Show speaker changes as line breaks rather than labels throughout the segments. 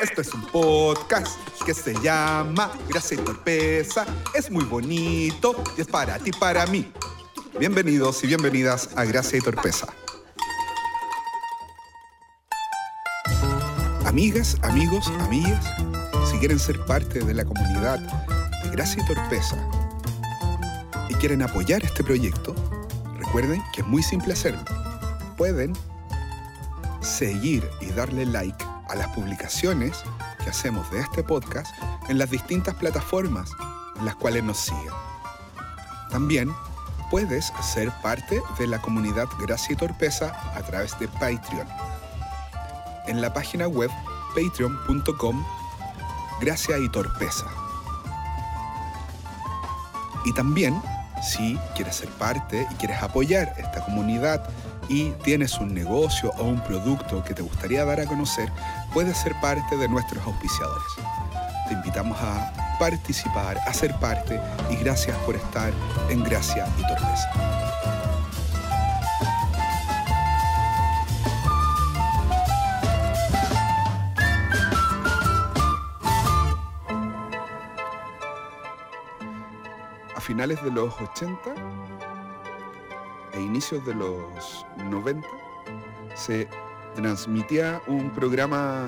Esto es un podcast que se llama Gracia y Torpeza. Es muy bonito y es para ti, para mí. Bienvenidos y bienvenidas a Gracia y Torpeza. Amigas, amigos, amigas, si quieren ser parte de la comunidad de Gracia y Torpeza y quieren apoyar este proyecto, recuerden que es muy simple hacerlo. Pueden seguir y darle like a las publicaciones que hacemos de este podcast en las distintas plataformas en las cuales nos siguen. También puedes ser parte de la comunidad Gracia y Torpeza a través de Patreon. En la página web patreon.com Gracia y Torpeza. Y también, si quieres ser parte y quieres apoyar esta comunidad y tienes un negocio o un producto que te gustaría dar a conocer, puedes ser parte de nuestros auspiciadores. Te invitamos a participar, a ser parte y gracias por estar en Gracia y Torpeza. Finales de los 80 e inicios de los 90 se transmitía un programa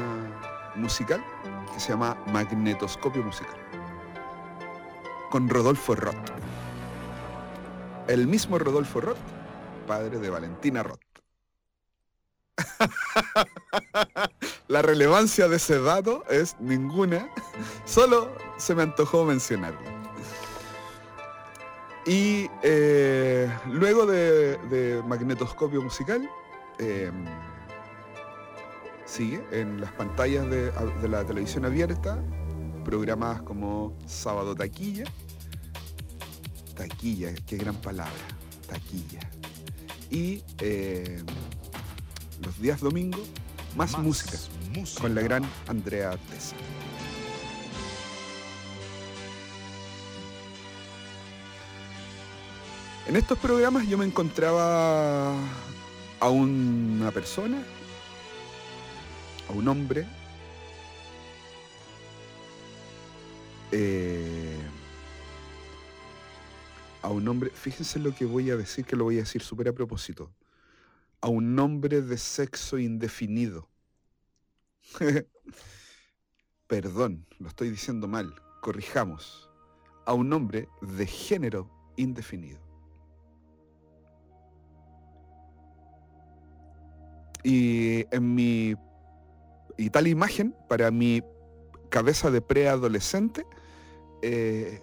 musical que se llama Magnetoscopio Musical con Rodolfo Roth. El mismo Rodolfo Roth, padre de Valentina Roth. La relevancia de ese dato es ninguna, solo se me antojó mencionarlo. Y eh, luego de, Magnetoscopio Musical, eh, sigue en las pantallas de, de, la televisión abierta, programas como Sábado Taquilla. Taquilla, qué gran palabra, taquilla. Y eh, los días domingo, más, más música, música, con la gran Andrea Tessa. En estos programas yo me encontraba a una persona, a un hombre, eh, a un hombre, fíjense lo que voy a decir, que lo voy a decir súper a propósito, a un hombre de sexo indefinido. Perdón, lo estoy diciendo mal, corrijamos, a un hombre de género indefinido. Y en mi y tal imagen para mi cabeza de preadolescente eh,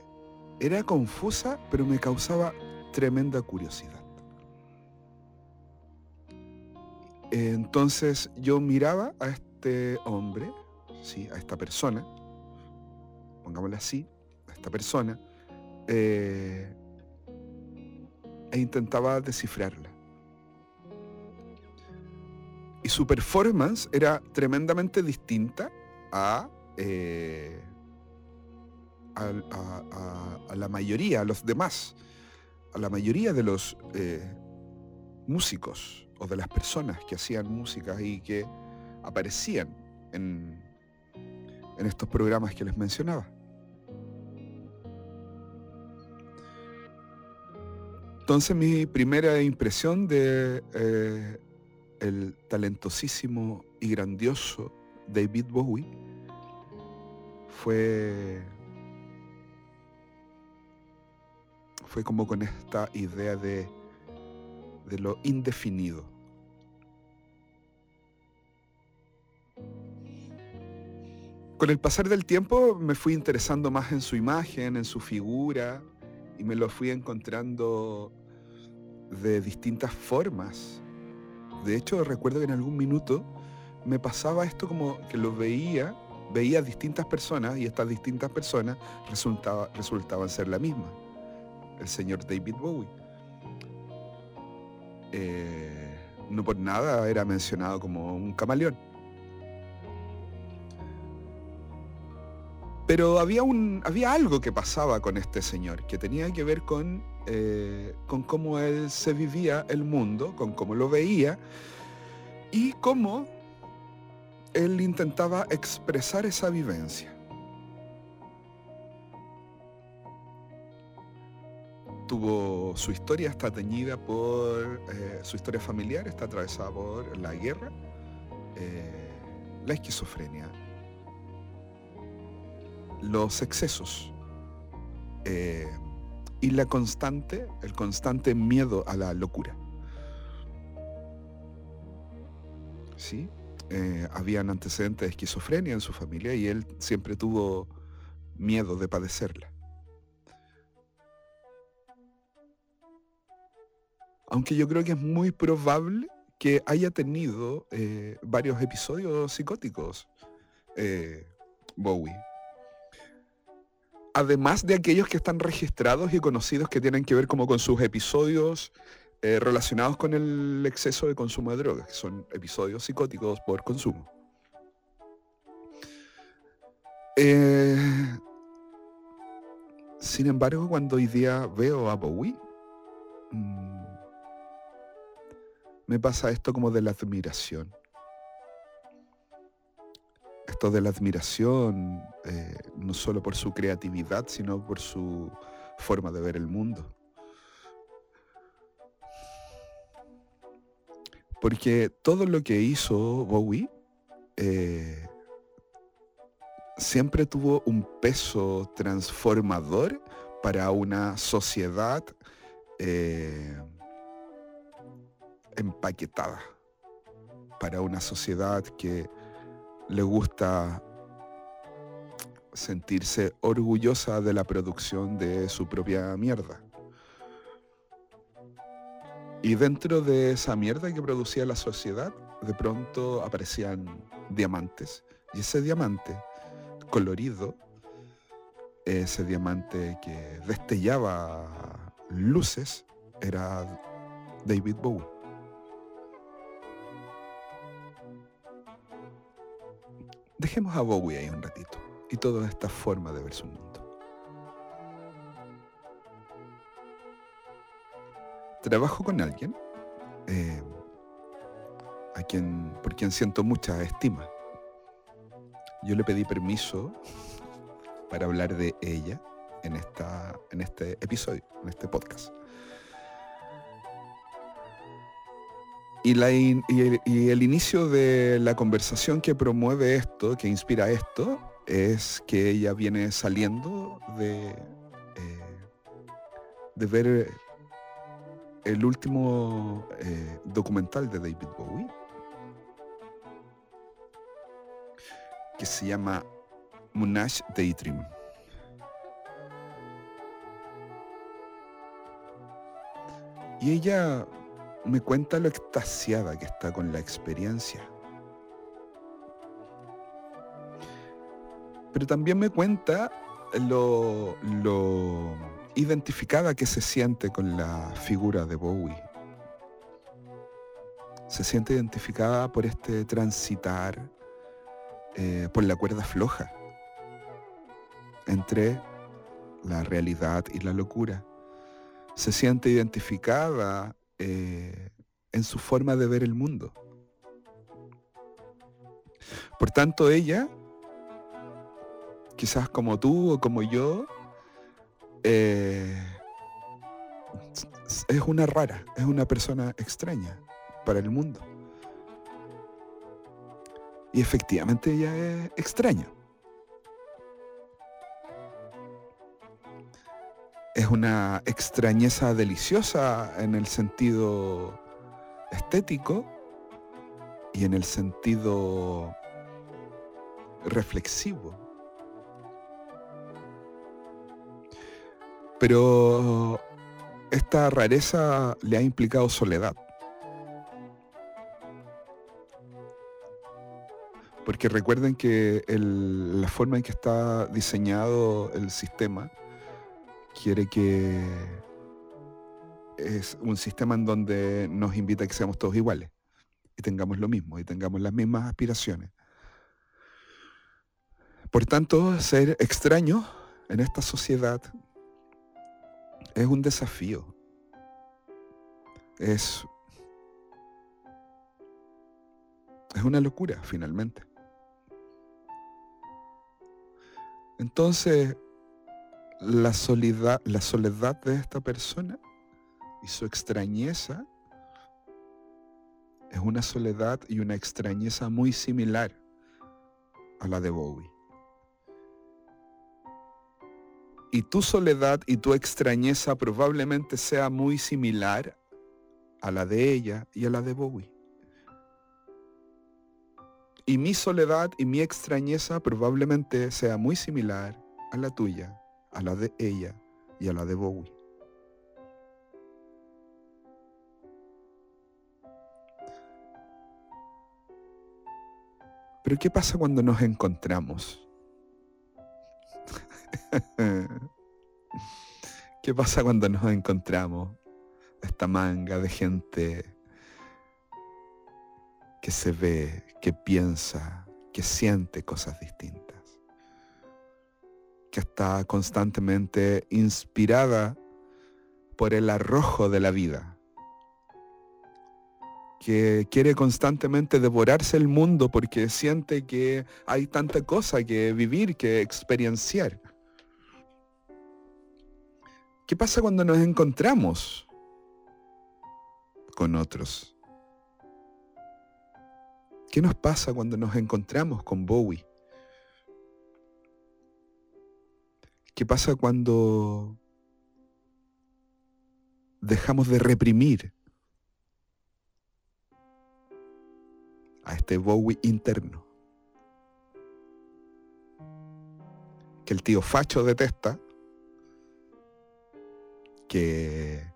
era confusa, pero me causaba tremenda curiosidad. Entonces yo miraba a este hombre, sí, a esta persona, pongámosle así, a esta persona, eh, e intentaba descifrarla su performance era tremendamente distinta a, eh, a, a, la mayoría, a los demás, a la mayoría de los eh, músicos o de las personas que hacían música y que aparecían en, en estos programas que les mencionaba. Entonces mi primera impresión de eh, el talentosísimo y grandioso David Bowie fue fue como con esta idea de, de lo indefinido. Con el pasar del tiempo me fui interesando más en su imagen, en su figura, y me lo fui encontrando de distintas formas. De hecho, recuerdo que en algún minuto me pasaba esto como que lo veía, veía distintas personas y estas distintas personas resultaba, resultaban ser la misma, el señor David Bowie. Eh, no por nada era mencionado como un camaleón. Pero había, un, había algo que pasaba con este señor, que tenía que ver con, eh, con cómo él se vivía el mundo, con cómo lo veía y cómo él intentaba expresar esa vivencia. Tuvo su historia está teñida por eh, su historia familiar, está atravesada por la guerra, eh, la esquizofrenia, los excesos y la constante, el constante miedo a la locura. ¿Sí? Eh, habían antecedentes de esquizofrenia en su familia y él siempre tuvo miedo de padecerla. Aunque yo creo que es muy probable que haya tenido eh, varios episodios psicóticos Bowie además de aquellos que están registrados y conocidos que tienen que ver como con sus episodios eh, relacionados con el exceso de consumo de drogas, que son episodios psicóticos por consumo. Eh, sin embargo, cuando hoy día veo a Bowie, mm, me pasa esto como de la admiración esto de la admiración, eh, no solo por su creatividad, sino por su forma de ver el mundo. Porque todo lo que hizo Bowie eh, siempre tuvo un peso transformador para una sociedad eh, empaquetada, para una sociedad que le gusta sentirse orgullosa de la producción de su propia mierda. Y dentro de esa mierda que producía la sociedad, de pronto aparecían diamantes. Y ese diamante colorido, ese diamante que destellaba luces, era David Bowie. Dejemos a Bowie ahí un ratito y toda esta forma de ver su mundo. Trabajo con alguien eh, a quien, por quien siento mucha estima. Yo le pedí permiso para hablar de ella en, esta, en este episodio, en este podcast. Y, el, inicio de la conversación que promueve esto, que inspira esto, es que ella viene saliendo de, eh, de ver el último eh, documental de David Bowie, que se llama Monash Daydream. Y ella me cuenta lo extasiada que está con la experiencia. Pero también me cuenta lo, lo identificada que se siente con la figura de Bowie. Se siente identificada por este transitar eh, por la cuerda floja entre la realidad y la locura. Se siente identificada eh, en su forma de ver el mundo. Por tanto, ella, quizás como tú o como yo, eh, es una rara, es una persona extraña para el mundo. Y efectivamente ella es extraña. Una extrañeza deliciosa en el sentido estético y en el sentido reflexivo. Pero esta rareza le ha implicado soledad. Porque recuerden que la forma en que está diseñado el sistema quiere que es un sistema en donde nos invita a que seamos todos iguales y tengamos lo mismo y tengamos las mismas aspiraciones. Por tanto, ser extraño en esta sociedad es un desafío. Es, es una locura, finalmente. Entonces, la soledad, la soledad de esta persona y su extrañeza es una soledad y una extrañeza muy similar a la de Bowie. Y tu soledad y tu extrañeza probablemente sea muy similar a la de ella y a la de Bowie. Y mi soledad y mi extrañeza probablemente sea muy similar a la tuya, a la de ella y a la de Bowie. Pero ¿qué pasa cuando nos encontramos? ¿Qué pasa cuando nos encontramos? Esta manga de gente que se ve, que piensa, que siente cosas distintas, que está constantemente inspirada por el arrojo de la vida que quiere constantemente devorarse el mundo porque siente que hay tanta cosa que vivir, que experienciar. ¿Qué pasa cuando nos encontramos con otros? ¿Qué nos pasa cuando nos encontramos con Bowie? ¿Qué pasa cuando dejamos de reprimir a este Bowie interno. Que el tío Facho detesta, que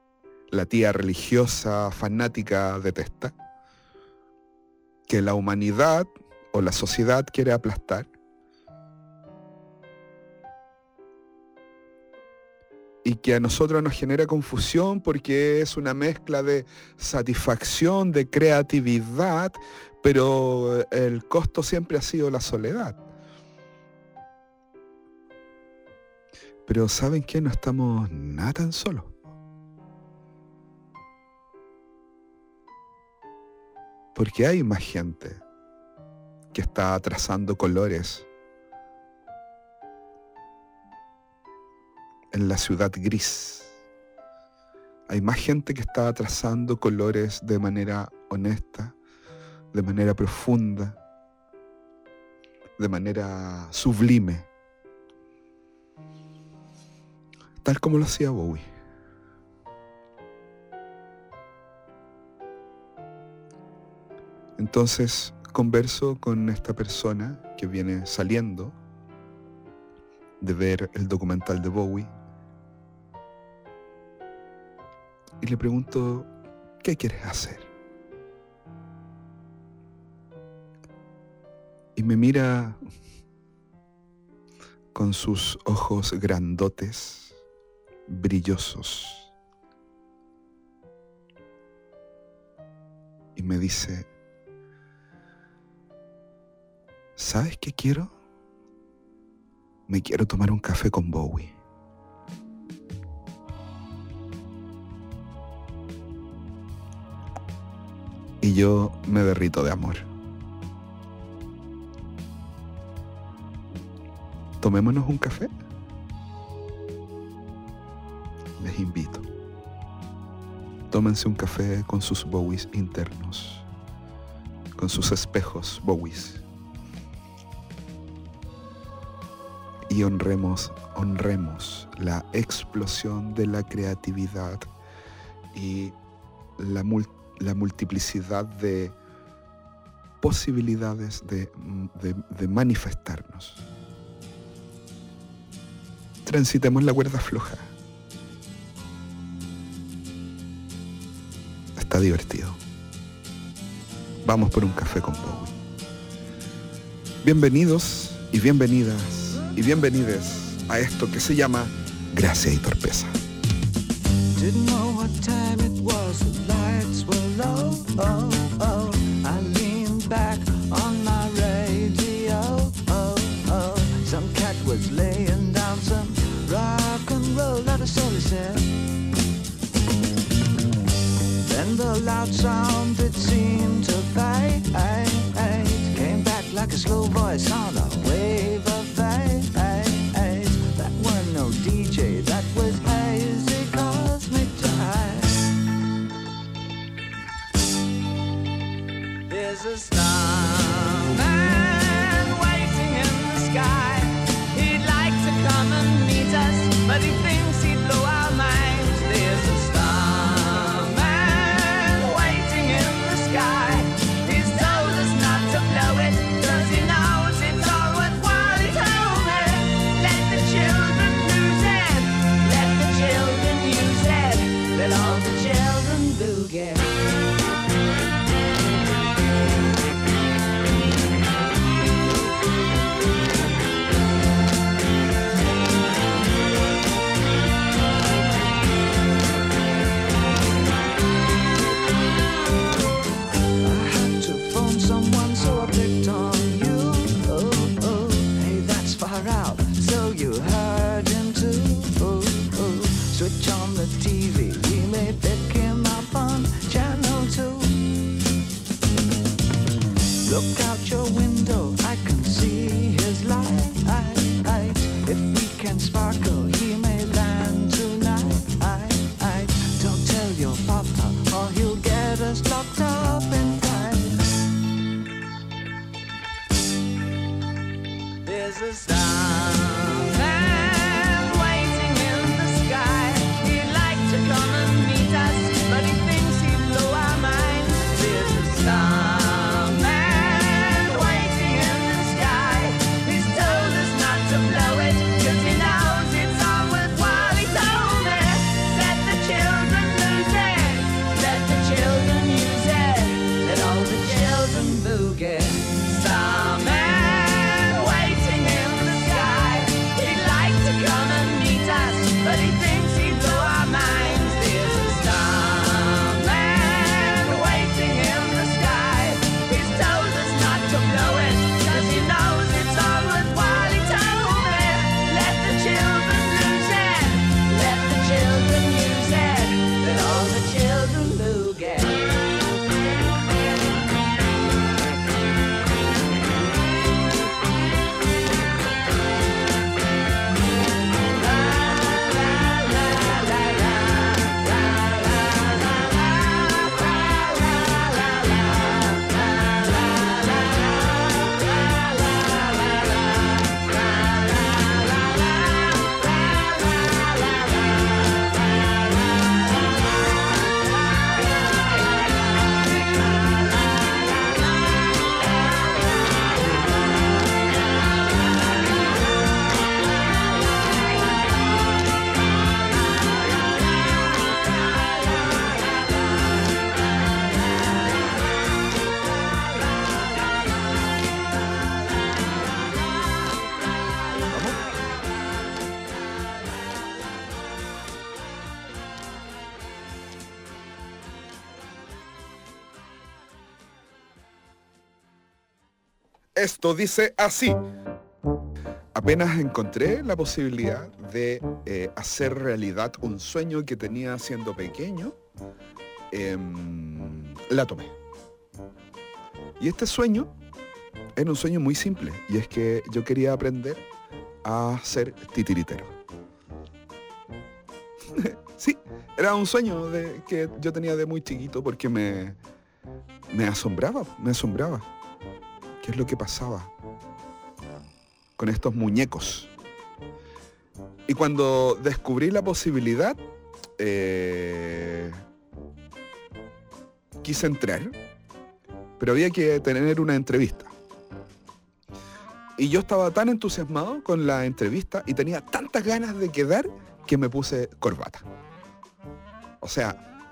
la tía religiosa fanática detesta, que la humanidad o la sociedad quiere aplastar, y que a nosotros nos genera confusión porque es una mezcla de satisfacción, de creatividad, pero el costo siempre ha sido la soledad. Pero ¿saben qué? No estamos nada tan solos. Porque hay más gente que está trazando colores en la ciudad gris. Hay más gente que está trazando colores de manera honesta, de manera profunda, de manera sublime, tal como lo hacía Bowie. Entonces converso con esta persona que viene saliendo de ver el documental de Bowie y le pregunto, ¿qué quieres hacer? y me mira con sus ojos grandotes, brillosos, y me dice, ¿sabes qué quiero? Me quiero tomar un café con Bowie. Y yo me derrito de amor. tomémonos un café. Les invito. Tómense un café con sus Bowies internos, con sus espejos Bowies. Y honremos, honremos la explosión de la creatividad y la, la multiplicidad de posibilidades de, manifestarnos transitemos la cuerda floja. Está divertido. Vamos por un café con Bowie. Bienvenidos y bienvenidas y bienvenides a esto que se llama Gracia y Torpeza. Loud sound that seemed to fade. Came back like a slow voice on a Dice así. Apenas encontré la posibilidad de eh, hacer realidad un sueño que tenía siendo pequeño, em, la tomé. Y este sueño era un sueño muy simple, y es que yo quería aprender a ser titiritero. sí, era un sueño que yo tenía de muy chiquito porque me, me asombraba, me asombraba qué es lo que pasaba con estos muñecos. Y cuando descubrí la posibilidad, eh, quise entrar, pero había que tener una entrevista. Y yo estaba tan entusiasmado con la entrevista y tenía tantas ganas de quedar que me puse corbata. O sea,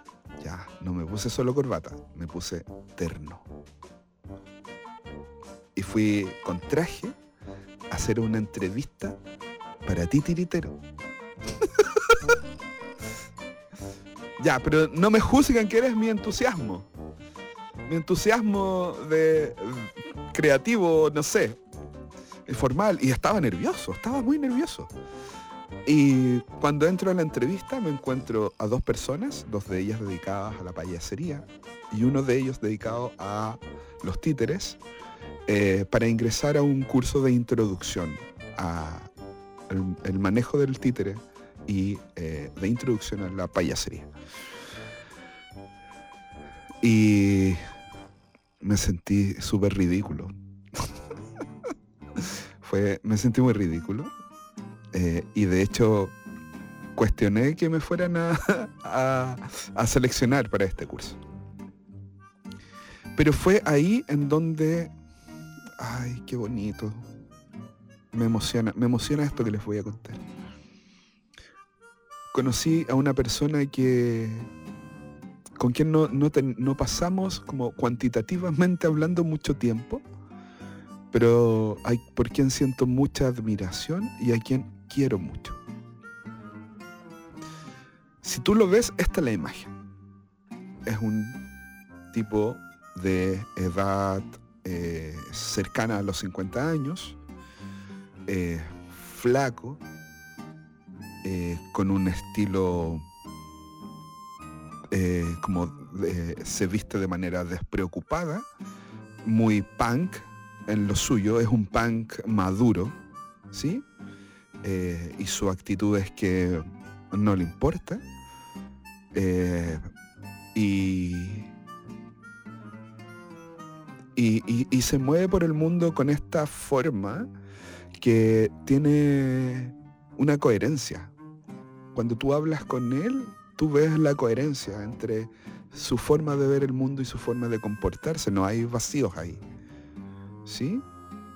ya, no me puse solo corbata, me puse terno y fui con traje a hacer una entrevista para ti, tiritero. ya, pero no me juzgan que eres mi entusiasmo. Mi entusiasmo de creativo, no sé, formal. Y estaba nervioso, estaba muy nervioso. Y cuando entro a la entrevista me encuentro a dos personas, dos de ellas dedicadas a la payasería y uno de ellos dedicado a los títeres eh, para ingresar a un curso de introducción al el manejo del títere y eh, de introducción a la payasería. Y me sentí súper ridículo. Fue, me sentí muy ridículo. Eh, y de hecho cuestioné que me fueran a, a seleccionar para este curso. Pero fue ahí en donde, ay, qué bonito. Me emociona, me emociona esto que les voy a contar. Conocí a una persona que con quien no, no, pasamos como cuantitativamente hablando mucho tiempo, pero hay por quien siento mucha admiración y a quien quiero mucho. Si tú lo ves, esta es la imagen. Es un tipo de edad eh, cercana a los 50 años, eh, flaco, eh, con un estilo como se viste de manera despreocupada, muy punk en lo suyo, es un punk maduro, ¿sí? y su actitud es que no le importa. y y, se mueve por el mundo con esta forma que tiene una coherencia. Cuando tú hablas con él, tú ves la coherencia entre su forma de ver el mundo y su forma de comportarse. No hay vacíos ahí. ¿Sí?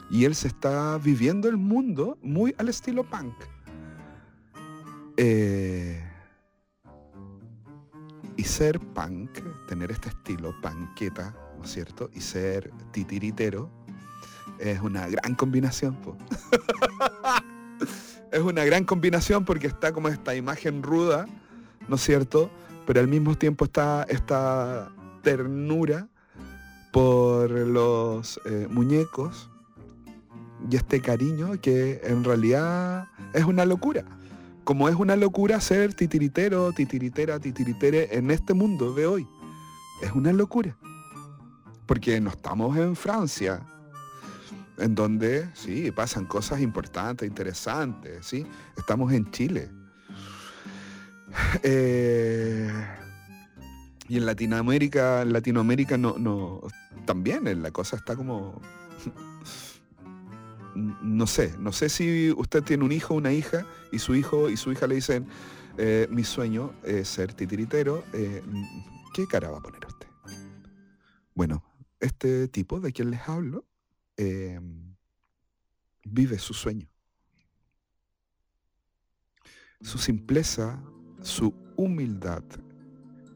Y él se está viviendo el mundo muy al estilo punk. Eh, y ser punk, tener este estilo punketa, cierto? Y ser titiritero es una gran combinación. es una gran combinación porque está como esta imagen ruda, ¿no es cierto? Pero al mismo tiempo está esta ternura por los eh, muñecos y este cariño que en realidad es una locura. Como es una locura ser titiritero, titiritera, titiritere en este mundo de hoy. Es una locura porque no estamos en Francia, en donde sí pasan cosas importantes, interesantes, sí, estamos en Chile. Eh, y en Latinoamérica, en Latinoamérica no, no, también la cosa está como, no sé, no sé si usted tiene un hijo una hija y su hijo y su hija le dicen, eh, mi sueño es ser titiritero, eh, ¿qué cara va a poner usted? Bueno, este tipo de quien les hablo em, vive su sueño. Su simpleza, su humildad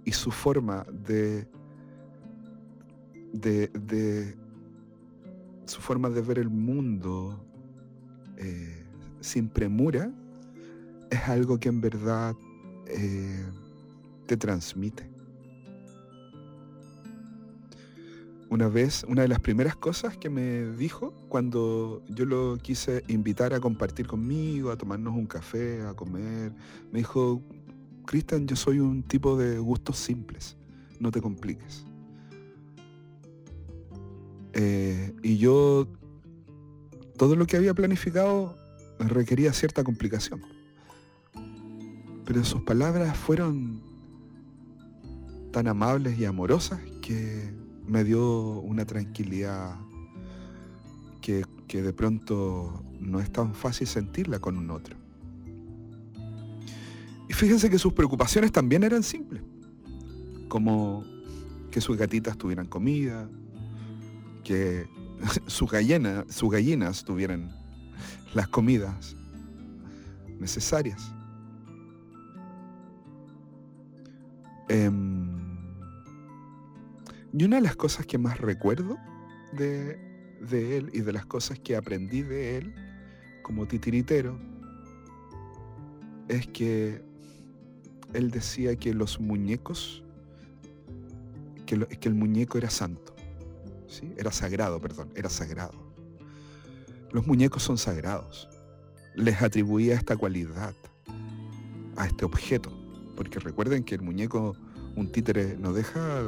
y su forma de, de, su forma de ver el mundo eh, sin premura es algo que en verdad eh, te transmite. Una vez, una de las primeras cosas que me dijo cuando yo lo quise invitar a compartir conmigo, a tomarnos un café, a comer, me dijo, Cristian, yo soy un tipo de gustos simples, no te compliques. Eh, y yo, todo lo que había planificado requería cierta complicación. Pero sus palabras fueron tan amables y amorosas que me dio una tranquilidad que, de pronto no es tan fácil sentirla con un otro. Y fíjense que sus preocupaciones también eran simples, como que sus gatitas tuvieran comida, que sus, gallinas, sus gallinas tuvieran las comidas necesarias. Y una de las cosas que más recuerdo de, él y de las cosas que aprendí de él como titiritero es que él decía que los muñecos, que, el muñeco era santo, era sagrado, perdón, era sagrado. Los muñecos son sagrados. Les atribuía esta cualidad a este objeto, porque recuerden que el muñeco un títere no deja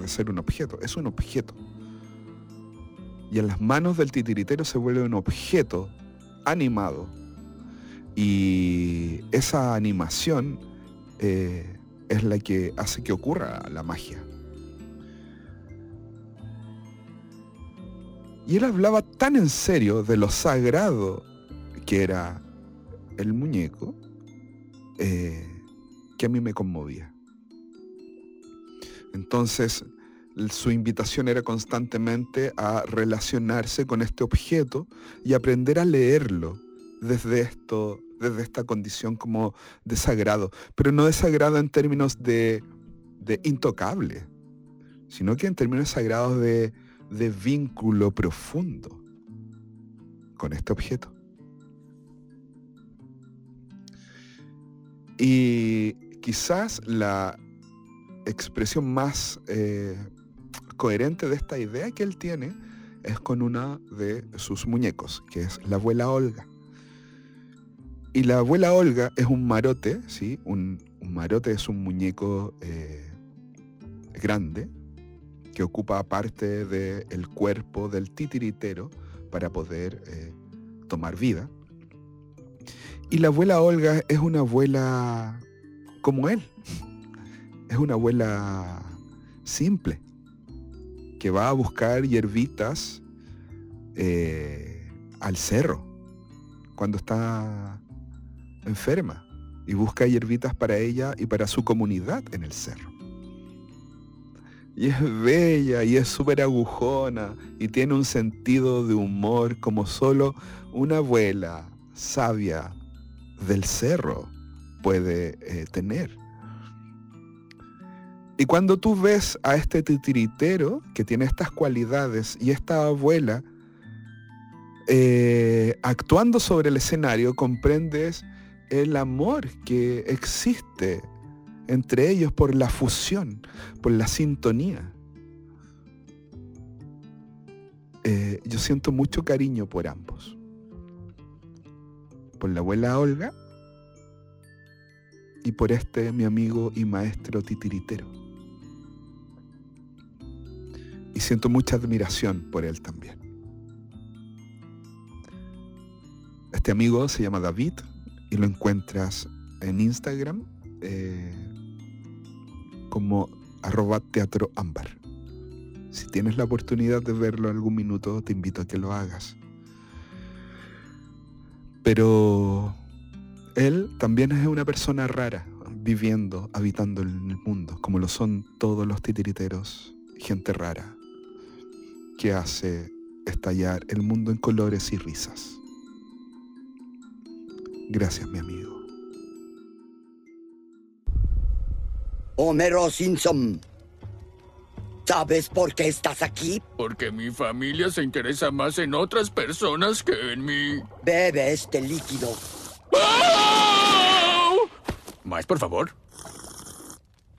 de ser un objeto, es un objeto. Y en las manos del titiritero se vuelve un objeto animado. Y esa animación eh, es la que hace que ocurra la magia. Y él hablaba tan en serio de lo sagrado que era el muñeco, eh, que a mí me conmovía. Entonces, su invitación era constantemente a relacionarse con este objeto y aprender a leerlo desde esto, desde esta condición como de sagrado, pero no de sagrado en términos de, de intocable, sino que en términos sagrados de, de vínculo profundo con este objeto. Y quizás la expresión más eh, coherente de esta idea que él tiene es con una de sus muñecos, que es la abuela Olga. Y la abuela Olga es un marote, ¿sí? Un, marote es un muñeco eh, grande que ocupa parte del cuerpo del titiritero para poder eh, tomar vida. Y la abuela Olga es una abuela como él. Es una abuela simple, que va a buscar hierbitas eh, al cerro cuando está enferma y busca hierbitas para ella y para su comunidad en el cerro. Y es bella y es súper agujona y tiene un sentido de humor como solo una abuela sabia del cerro puede eh, tener. Y cuando tú ves a este titiritero que tiene estas cualidades y esta abuela eh, actuando sobre el escenario, comprendes el amor que existe entre ellos por la fusión, por la sintonía. Eh, yo siento mucho cariño por ambos por la abuela Olga y por este mi amigo y maestro titiritero. Y siento mucha admiración por él también. Este amigo se llama David y lo encuentras en Instagram eh, como arroba teatro ámbar. Si tienes la oportunidad de verlo algún minuto, te invito a que lo hagas. Pero él también es una persona rara, viviendo, habitando en el mundo, como lo son todos los titiriteros, gente rara, que hace estallar el mundo en colores y risas. Gracias, mi amigo.
Homero Simpson. ¿Sabes por qué estás aquí?
Porque mi familia se interesa más en otras personas que en mí.
Bebe este líquido.
¿Más, por favor?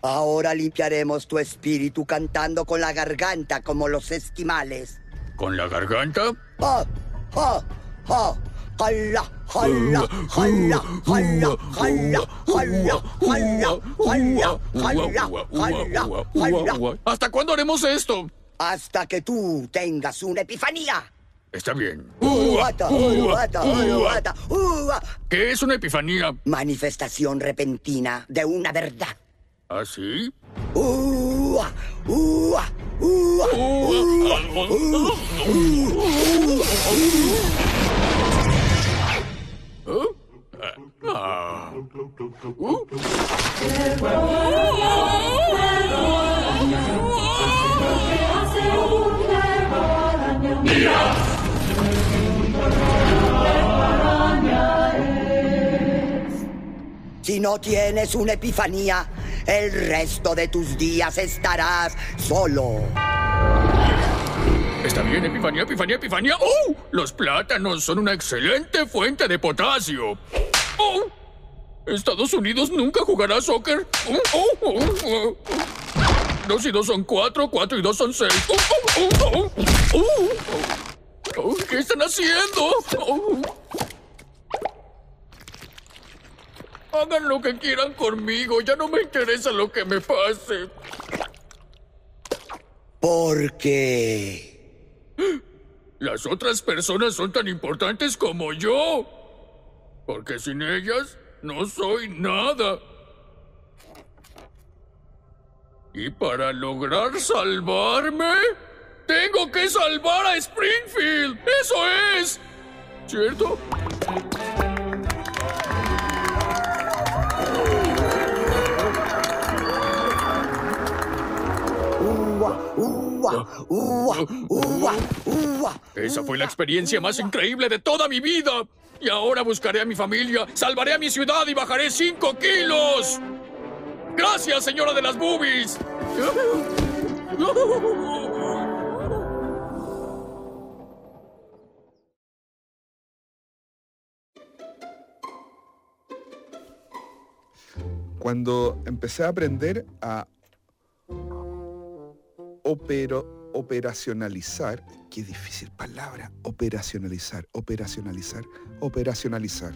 Ahora limpiaremos tu espíritu cantando con la garganta como los esquimales.
¿Con la garganta?
¡Jala! ¡Jala! ¡Jala! ¡Jala! ¡Jala! ¡Jala! ¡Jala! ¡Jala! ¡Jala!
¿Hasta cuándo haremos esto?
Hasta que tú tengas una epifanía.
Está bien.
¿Qué
es una epifanía?
Manifestación repentina de una verdad.
¿Ah?
Si no tienes una epifanía, el resto de tus días estarás solo.
Está bien, Epifanía, Epifanía, Epifanía. ¡Oh! Los plátanos son una excelente fuente de potasio. ¡Oh! Estados Unidos nunca jugará soccer. ¡Oh! oh, Dos y dos son cuatro, cuatro y dos son seis. ¿Qué están haciendo? Hagan lo que quieran conmigo. Ya no me interesa lo que me pase.
¿Por qué?
Las otras personas son tan importantes como yo. Porque sin ellas no soy nada. Y para lograr salvarme, Tengo que salvar a Springfield. Eso es. ¿Cierto? Esa fue la experiencia más increíble de toda mi vida. Y ahora buscaré a mi familia, salvaré a mi ciudad y bajaré 5 kilos. Gracias, señora de las boobies.
Cuando empecé a aprender a opero, operacionalizar, qué difícil palabra, operacionalizar, operacionalizar, operacionalizar.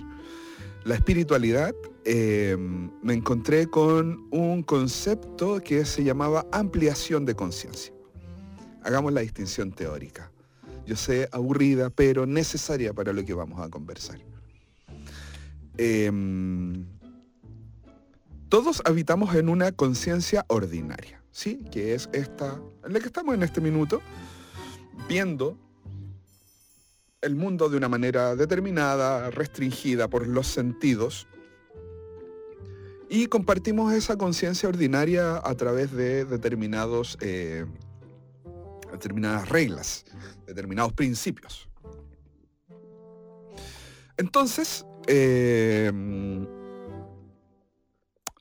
La espiritualidad, eh, me encontré con un concepto que se llamaba ampliación de conciencia. Hagamos la distinción teórica. Yo sé, aburrida, pero necesaria para lo que vamos a conversar. Em, todos habitamos en una conciencia ordinaria, ¿sí? Que es esta, en la que estamos en este minuto, viendo el mundo de una manera determinada, restringida por los sentidos, y compartimos esa conciencia ordinaria a través de determinados, eh, determinadas reglas, determinados principios. Entonces, eh,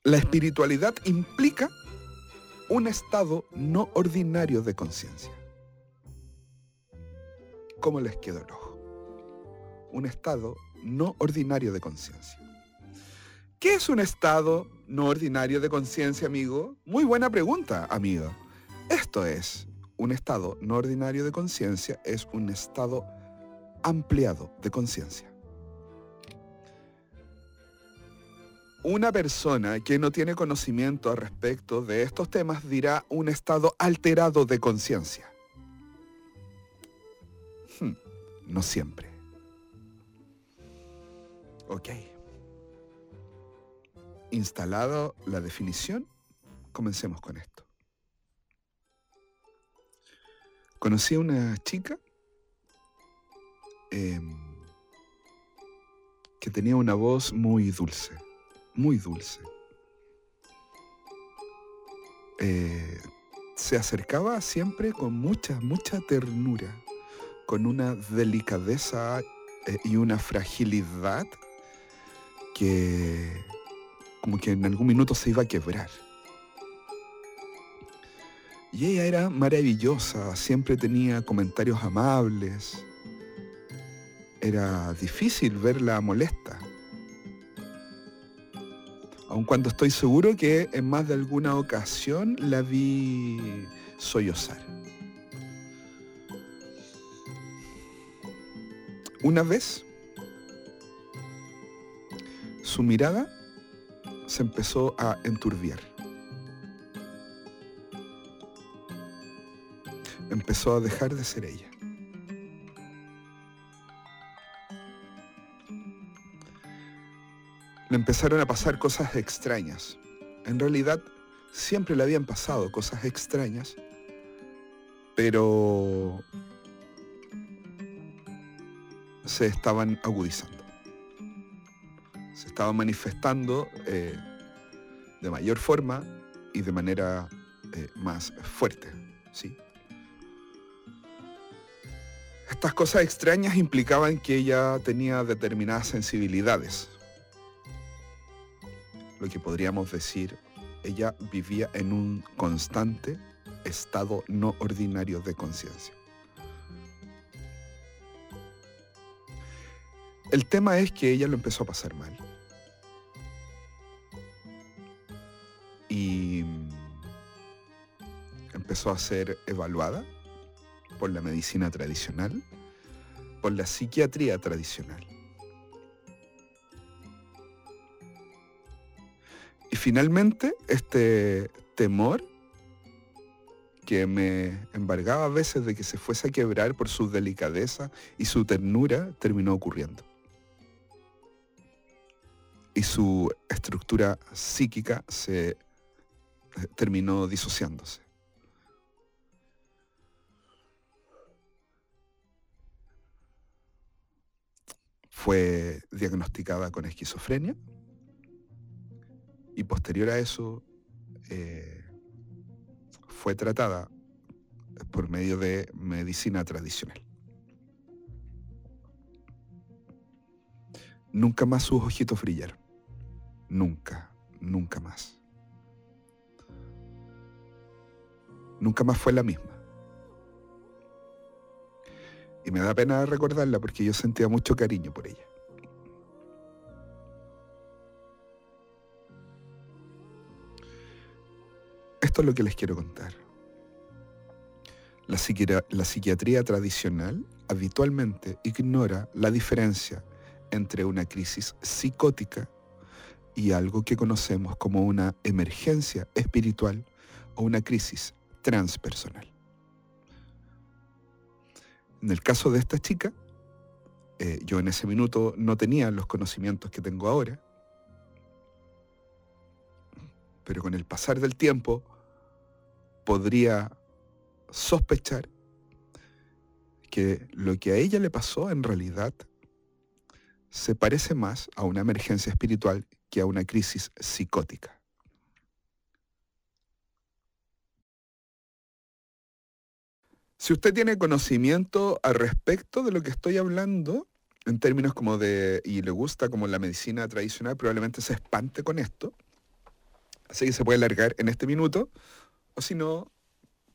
la espiritualidad implica un estado no ordinario de conciencia. ¿Cómo les quedó el ojo? Un estado no ordinario de conciencia. ¿Qué es un estado no ordinario de conciencia, amigo? Muy buena pregunta, amigo. Esto es, un estado no ordinario de conciencia es un estado ampliado de conciencia. Una persona que no tiene conocimiento al respecto de estos temas dirá un estado alterado de conciencia. Hmm, no siempre. Ok. Instalado la definición, comencemos con esto. Conocí a una chica em, que tenía una voz muy dulce muy dulce. Eh, se acercaba siempre con mucha, mucha ternura, con una delicadeza eh, y una fragilidad que como que en algún minuto se iba a quebrar. Y ella era maravillosa, siempre tenía comentarios amables. Era difícil verla molesta aun cuando estoy seguro que en más de alguna ocasión la vi sollozar. Una vez, su mirada se empezó a enturbiar. Empezó a dejar de ser ella. Empezaron a pasar cosas extrañas. En realidad, siempre le habían pasado cosas extrañas, pero se estaban agudizando. Se estaban manifestando eh, de mayor forma y de manera eh, más fuerte. ¿sí? Estas cosas extrañas implicaban que ella tenía determinadas sensibilidades lo que podríamos decir, ella vivía en un constante estado no ordinario de conciencia. El tema es que ella lo empezó a pasar mal. Y empezó a ser evaluada por la medicina tradicional, por la psiquiatría tradicional. Y finalmente, este temor que me embargaba a veces de que se fuese a quebrar por su delicadeza y su ternura, terminó ocurriendo. Y su estructura psíquica se eh, terminó disociándose. Fue diagnosticada con esquizofrenia y posterior a eso eh, fue tratada por medio de medicina tradicional. Nunca más sus ojitos brillaron. Nunca, nunca más. Nunca más fue la misma. Y me da pena recordarla porque yo sentía mucho cariño por ella. Esto es lo que les quiero contar. La, psiquiatría tradicional habitualmente ignora la diferencia entre una crisis psicótica y algo que conocemos como una emergencia espiritual o una crisis transpersonal. En el caso de esta chica, eh, yo en ese minuto no tenía los conocimientos que tengo ahora, pero con el pasar del tiempo podría sospechar que lo que a ella le pasó en realidad se parece más a una emergencia espiritual que a una crisis psicótica. Si usted tiene conocimiento al respecto de lo que estoy hablando, en términos como de, y le gusta como la medicina tradicional, probablemente se espante con esto. Así que se puede alargar en este minuto, o si no,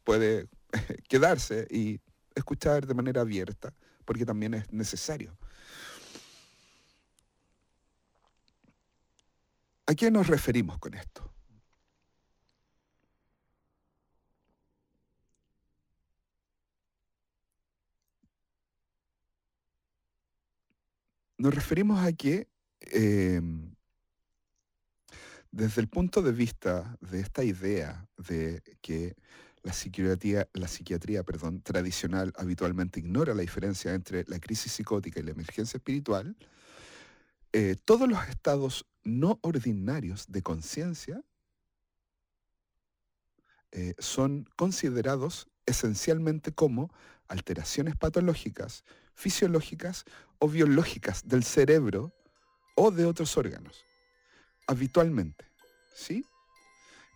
puede quedarse y escuchar de manera abierta, porque también es necesario. ¿A qué nos referimos con esto? Nos referimos a que em, desde el punto de vista de esta idea de que la psiquiatría, la psiquiatría perdón, tradicional habitualmente ignora la diferencia entre la crisis psicótica y la emergencia espiritual, eh, todos los estados no ordinarios de conciencia eh, son considerados esencialmente como alteraciones patológicas, fisiológicas o biológicas del cerebro o de otros órganos, habitualmente. ¿sí?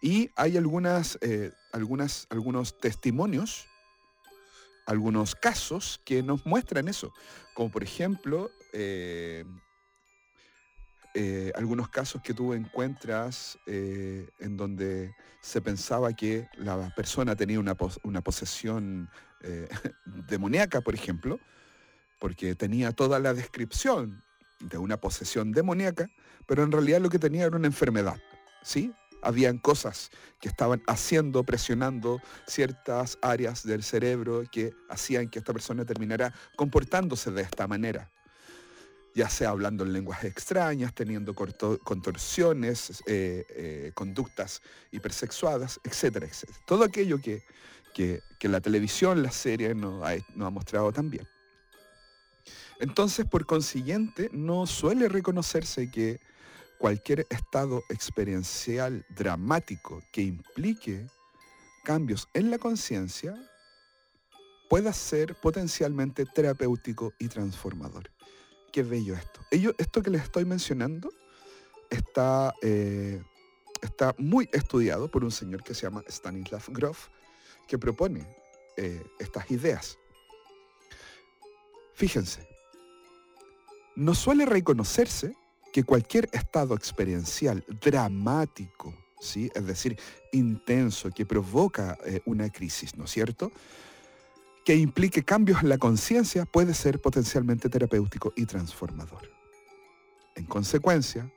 Y hay algunas, eh, algunas, algunos testimonios, algunos casos que nos muestran eso, como por ejemplo eh, algunos casos que tú encuentras eh, en donde se pensaba que la persona tenía una, posesión eh, demoníaca, por ejemplo, porque tenía toda la descripción de una posesión demoníaca, pero en realidad lo que tenía era una enfermedad, ¿sí? Habían cosas que estaban haciendo, presionando ciertas áreas del cerebro que hacían que esta persona terminara comportándose de esta manera ya sea hablando en lenguas extrañas, teniendo contorsiones, eh, eh, conductas hipersexuadas, etcétera. Todo aquello que, la televisión, la serie nos ha, ha mostrado también. Entonces, por consiguiente, no suele reconocerse que cualquier estado experiencial dramático que implique cambios en la conciencia pueda ser potencialmente terapéutico y transformador qué bello esto. esto que les estoy mencionando está, eh, está muy estudiado por un señor que se llama Stanislav Grof, que propone eh, estas ideas. Fíjense, no suele reconocerse que cualquier estado experiencial dramático, ¿sí? es decir, intenso, que provoca eh, una crisis, ¿no es cierto?, que implique cambios en la conciencia puede ser potencialmente terapéutico y transformador. En consecuencia,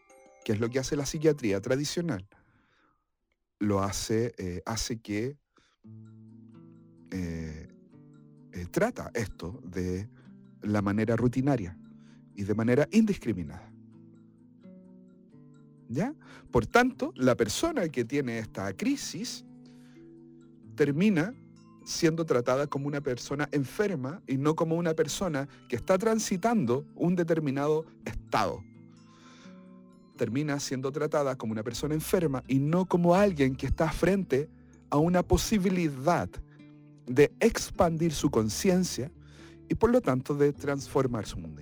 ¿qué es lo que hace la psiquiatría tradicional? Lo hace, eh, hace que eh, trata esto de la manera rutinaria y de manera indiscriminada. Por tanto, la persona que tiene esta crisis termina siendo tratada como una persona enferma y no como una persona que está transitando un determinado estado. Termina siendo tratada como una persona enferma y no como alguien que está frente a una posibilidad de expandir su conciencia y por lo tanto de transformar su mundo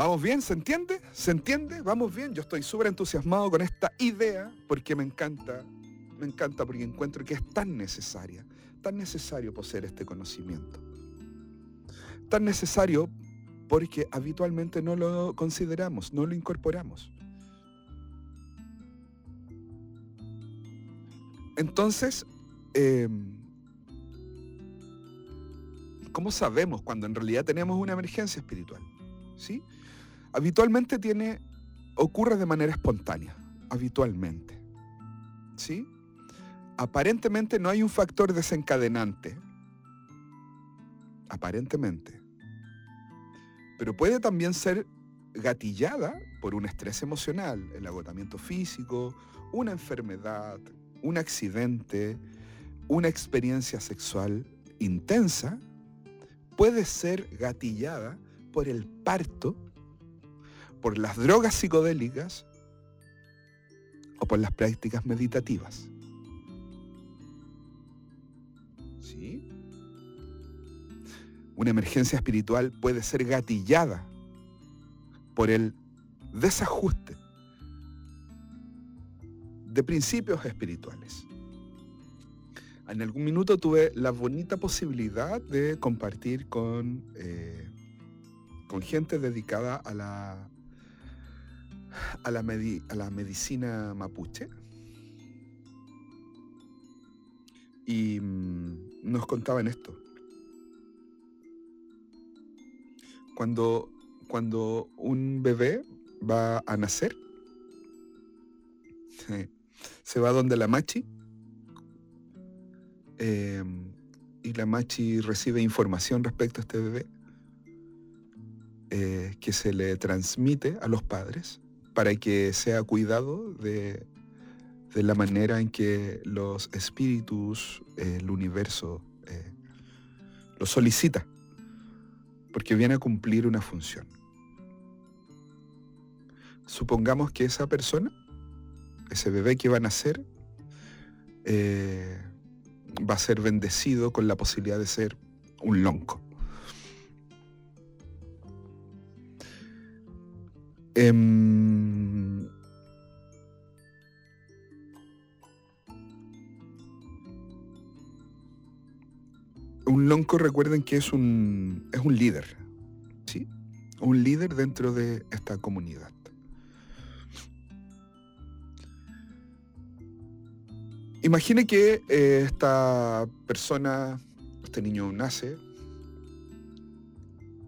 ¿Vamos bien? ¿Se entiende? ¿Se entiende? ¿Vamos bien? Yo estoy súper entusiasmado con esta idea porque me encanta, me encanta porque encuentro que es tan necesaria, tan necesario poseer este conocimiento. Tan necesario porque habitualmente no lo consideramos, no lo incorporamos. Entonces, em, ¿cómo sabemos cuando en realidad tenemos una emergencia espiritual? ¿Sí? Habitualmente tiene, ocurre de manera espontánea, habitualmente. ¿Sí? Aparentemente no hay un factor desencadenante. Aparentemente. Pero puede también ser gatillada por un estrés emocional, el agotamiento físico, una enfermedad, un accidente, una experiencia sexual intensa, puede ser gatillada por el parto por las drogas psicodélicas o por las prácticas meditativas. ¿Sí? Una emergencia espiritual puede ser gatillada por el desajuste de principios espirituales. En algún minuto tuve la bonita posibilidad de compartir con, eh, con gente dedicada a la a la, a la medicina mapuche y mm, nos contaban esto. Cuando, cuando un bebé va a nacer, se va donde la machi em, y la machi recibe información respecto a este bebé eh, que se le transmite a los padres para que sea cuidado de, la manera en que los espíritus, el universo, eh, lo solicita, porque viene a cumplir una función. Supongamos que esa persona, ese bebé que va a nacer, eh, va a ser bendecido con la posibilidad de ser un lonco. Em, un lonco recuerden que es un, es un líder, ¿sí? Un líder dentro de esta comunidad. Imagine que eh, esta persona, este niño nace,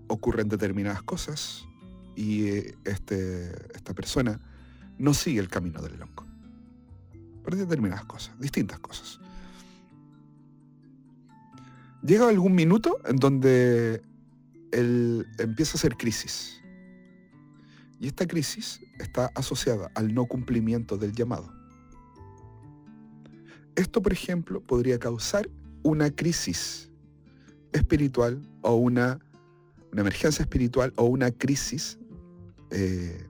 ocurren determinadas cosas, y este, esta persona no sigue el camino del lonco. Por determinadas cosas, distintas cosas. Llega algún minuto en donde él empieza a hacer crisis. Y esta crisis está asociada al no cumplimiento del llamado. Esto, por ejemplo, podría causar una crisis espiritual o una, una emergencia espiritual o una crisis eh,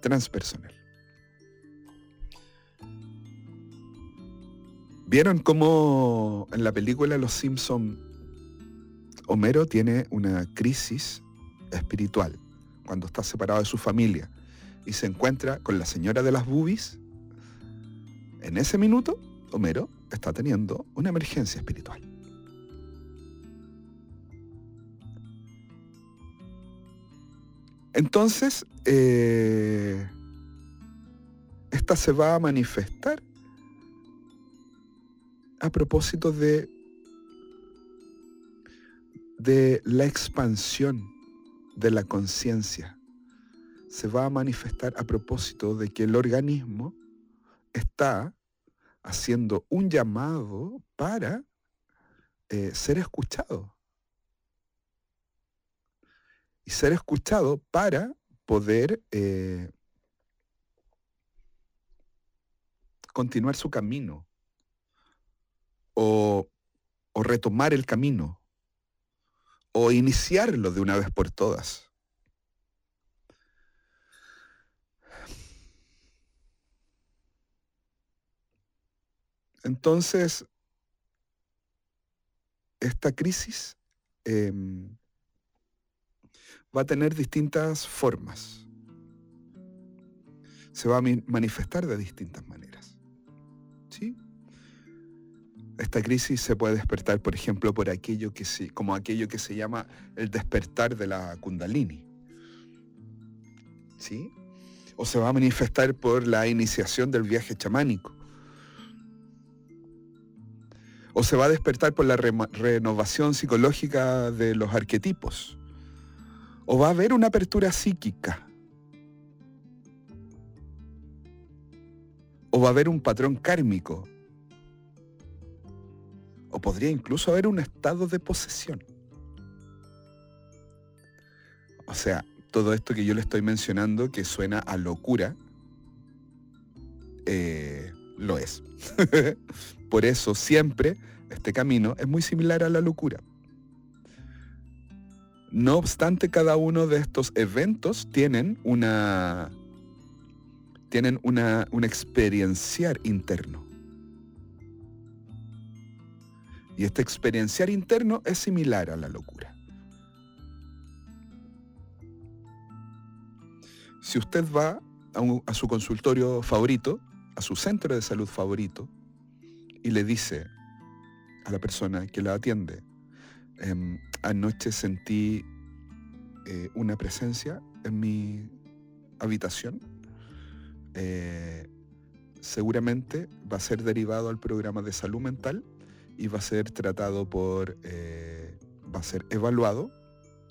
transpersonal. ¿Vieron cómo en la película Los Simpson Homero tiene una crisis espiritual cuando está separado de su familia y se encuentra con la señora de las boobies? En ese minuto, Homero está teniendo una emergencia espiritual. Entonces, eh, esta se va a manifestar a propósito de, de la expansión de la conciencia. Se va a manifestar a propósito de que el organismo está haciendo un llamado para eh, ser escuchado y ser escuchado para poder eh, continuar su camino o, retomar el camino o iniciarlo de una vez por todas. Entonces, esta crisis em, va a tener distintas formas. Se va a manifestar de distintas maneras. ¿Sí? Esta crisis se puede despertar, por ejemplo, por aquello que se, como aquello que se llama el despertar de la Kundalini. ¿Sí? O se va a manifestar por la iniciación del viaje chamánico. O se va a despertar por la renovación psicológica de los arquetipos. O va a haber una apertura psíquica. O va a haber un patrón kármico o podría incluso haber un estado de posesión. O sea, todo esto que yo le estoy mencionando que suena a locura, eh, lo es. Por eso siempre este camino es muy similar a la locura. No obstante, cada uno de estos eventos tienen una tienen una, un experienciar interno. Y este experienciar interno es similar a la locura. Si usted va a, su consultorio favorito, a su centro de salud favorito, y le dice a la persona que la atiende, em, anoche sentí eh, una presencia en mi habitación, eh, seguramente va a ser derivado al programa de salud mental y va a ser tratado por, eh, va a ser evaluado,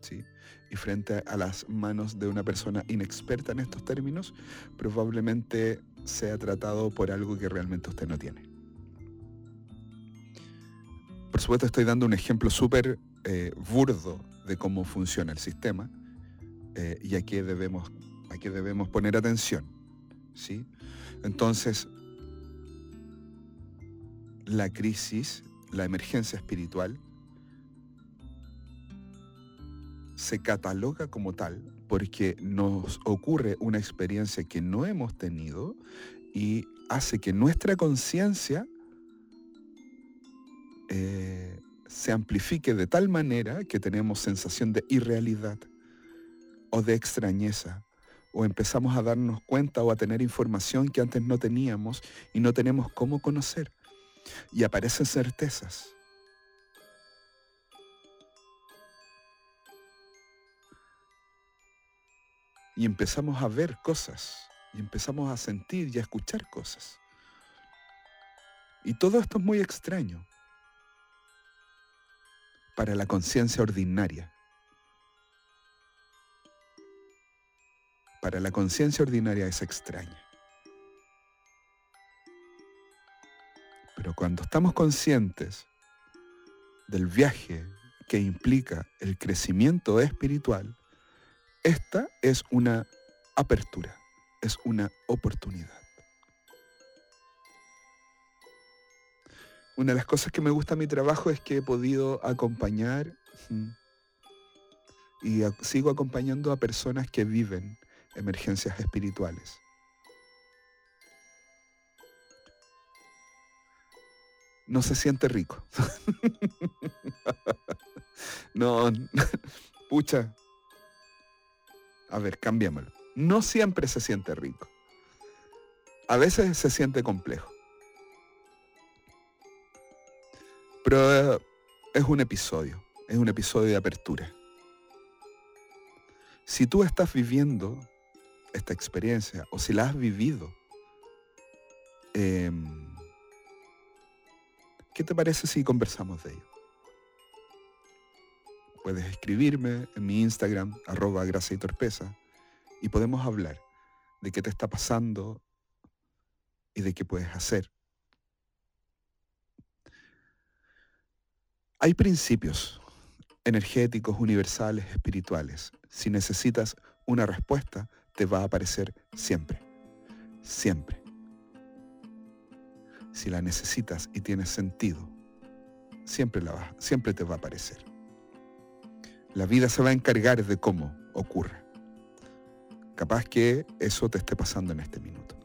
¿sí? y frente a las manos de una persona inexperta en estos términos, probablemente sea tratado por algo que realmente usted no tiene. Por supuesto estoy dando un ejemplo súper eh, burdo de cómo funciona el sistema eh, y a qué debemos, a qué debemos poner atención. ¿sí? Entonces, la crisis la emergencia espiritual se cataloga como tal porque nos ocurre una experiencia que no hemos tenido y hace que nuestra conciencia eh, se amplifique de tal manera que tenemos sensación de irrealidad o de extrañeza o empezamos a darnos cuenta o a tener información que antes no teníamos y no tenemos cómo conocer y aparecen certezas. Y empezamos a ver cosas, y empezamos a sentir y a escuchar cosas. Y todo esto es muy extraño para la conciencia ordinaria. Para la conciencia ordinaria es extraña. Pero cuando estamos conscientes del viaje que implica el crecimiento espiritual, esta es una apertura, es una oportunidad. Una de las cosas que me gusta de mi trabajo es que he podido acompañar y sigo acompañando a personas que viven emergencias espirituales. no se siente rico. no, pucha. A ver, cambiémoslo. No siempre se siente rico. A veces se siente complejo. Pero eh, es un episodio, es un episodio de apertura. Si tú estás viviendo esta experiencia o si la has vivido, eh, ¿Qué te parece si conversamos de ello? Puedes escribirme en mi Instagram, arroba gracia y torpeza, y podemos hablar de qué te está pasando y de qué puedes hacer. Hay principios energéticos, universales, espirituales. Si necesitas una respuesta, te va a aparecer siempre. Siempre si la necesitas y tiene sentido, siempre, la va, siempre te va a aparecer. La vida se va a encargar de cómo ocurre. Capaz que eso te esté pasando en este minuto.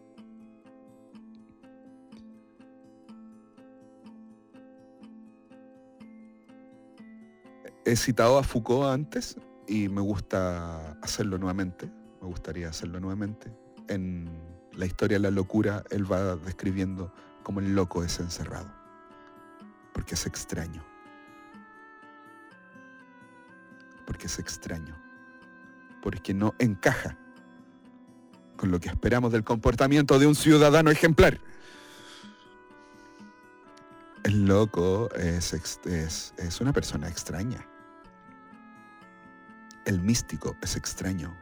He citado a Foucault antes y me gusta hacerlo nuevamente, me gustaría hacerlo nuevamente. En la historia de la locura, él va describiendo cómo el loco es encerrado, porque es extraño. Porque es extraño, porque no encaja con lo que esperamos del comportamiento de un ciudadano ejemplar. El loco es, es, es una persona extraña. El místico es extraño.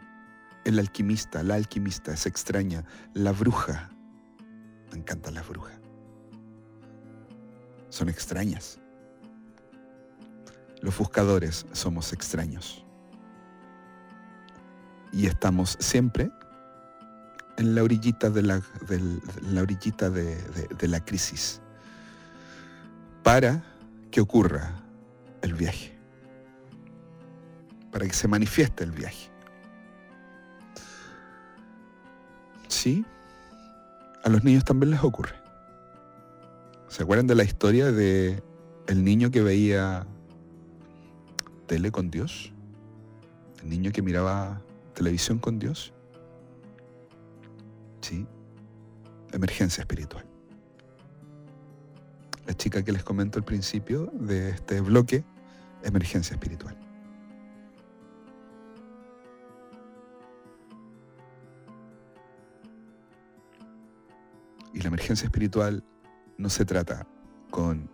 El alquimista, la alquimista es extraña. La bruja, me encantan las brujas. Son extrañas. Los buscadores somos extraños. Y estamos siempre en la orillita de la, la, orillita de la crisis para que ocurra el viaje, para que se manifieste el viaje. Sí, a los niños también les ocurre. ¿Se acuerdan de la historia de el niño que veía tele con Dios? El niño que miraba televisión con Dios. Sí, emergencia espiritual la chica que les comento al principio de este bloque, emergencia espiritual. La emergencia espiritual no se trata con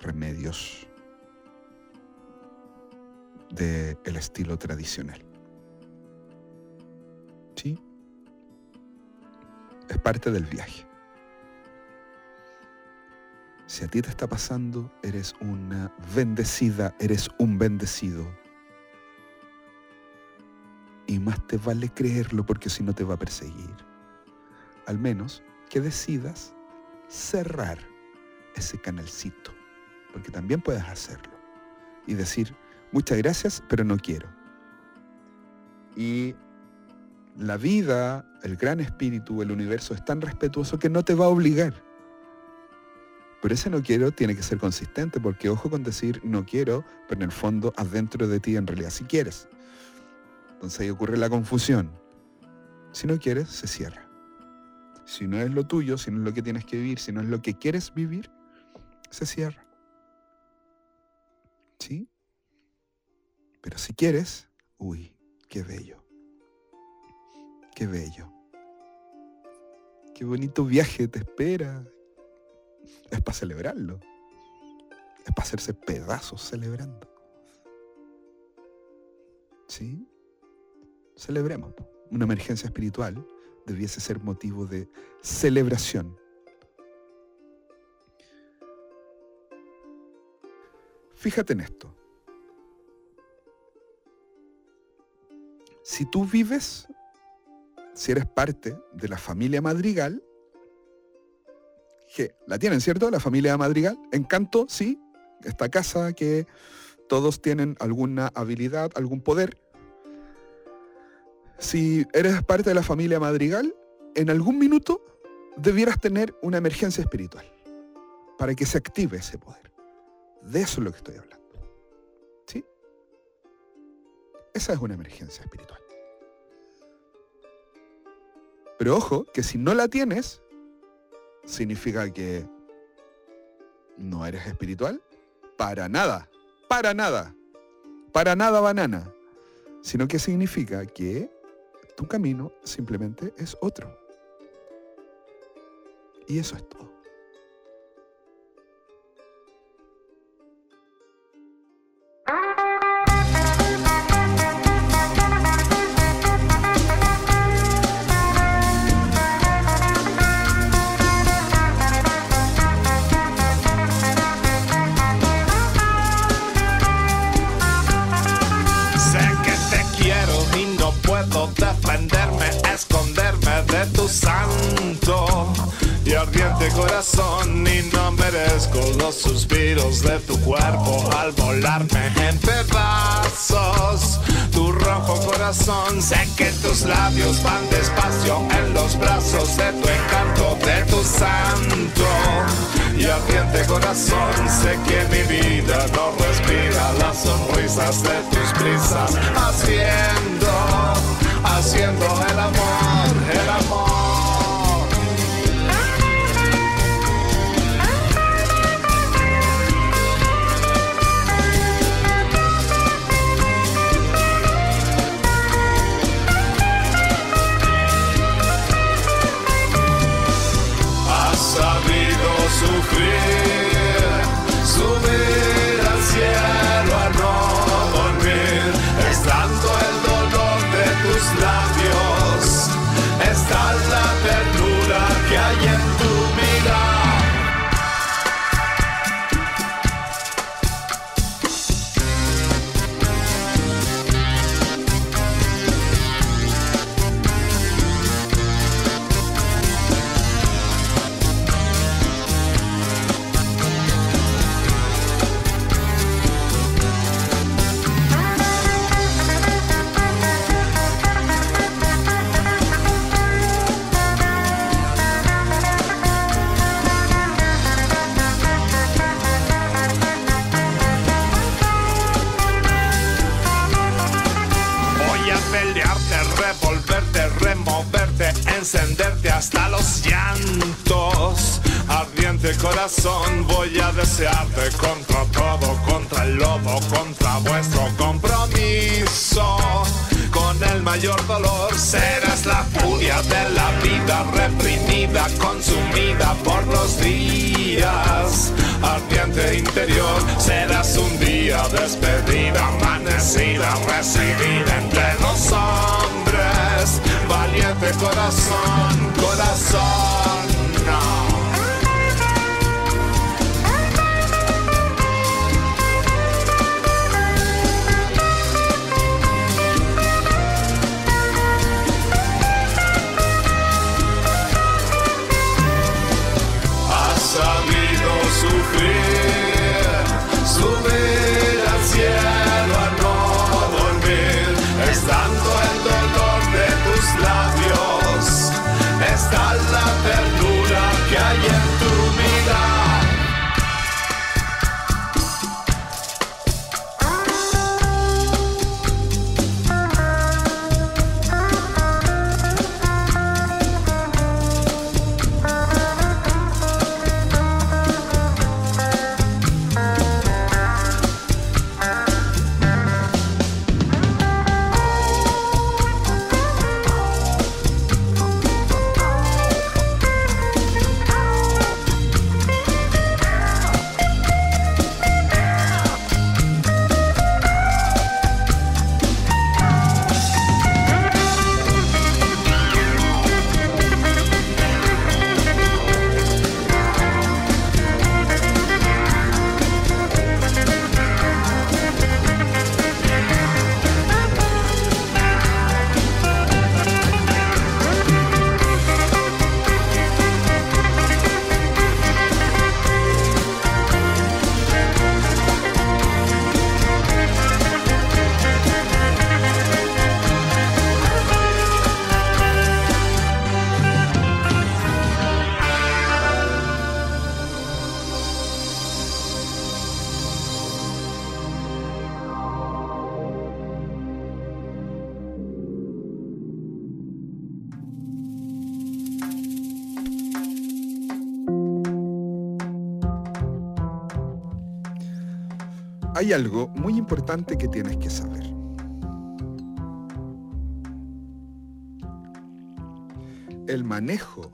remedios del estilo tradicional. ¿Sí? Es parte del viaje. Si a ti te está pasando, eres una bendecida, eres un bendecido. Y más te vale creerlo porque si no te va a perseguir. Al menos que decidas cerrar ese canalcito, porque también puedes hacerlo. Y decir, muchas gracias, pero no quiero. Y la vida, el gran espíritu, el universo es tan respetuoso que no te va a obligar. Pero ese no quiero tiene que ser consistente, porque ojo con decir no quiero, pero en el fondo adentro de ti en realidad sí quieres. Entonces ahí ocurre la confusión. Si no quieres, se cierra. Si no es lo tuyo, si no es lo que tienes que vivir, si no es lo que quieres vivir, se cierra. ¿Sí? Pero si quieres, uy, qué bello. Qué bello. Qué bonito viaje te espera es para celebrarlo. Es para hacerse pedazos celebrando. ¿Sí? Celebremos. Una emergencia espiritual debiese ser motivo de celebración. Fíjate en esto. Si tú vives, si eres parte de la familia madrigal, que la tienen, ¿cierto? La familia Madrigal. Encanto, sí. Esta casa que todos tienen alguna habilidad, algún poder. Si eres parte de la familia Madrigal, en algún minuto debieras tener una emergencia espiritual para que se active ese poder. De eso es lo que estoy hablando. ¿Sí? Esa es una emergencia espiritual. Pero ojo, que si no la tienes, significa que no eres espiritual. Para nada, para nada, para nada banana. Sino que significa que tu camino simplemente es otro. Y eso es todo.
Merezco los suspiros de tu cuerpo al volarme en pedazos. Tu rojo corazón, sé que tus labios van despacio en los brazos de tu encanto, de tu santo. Y ardiente corazón, sé que mi vida no respira detrás de tus prisas, haciendo, haciendo el amor,
algo muy importante que tienes que saber. El manejo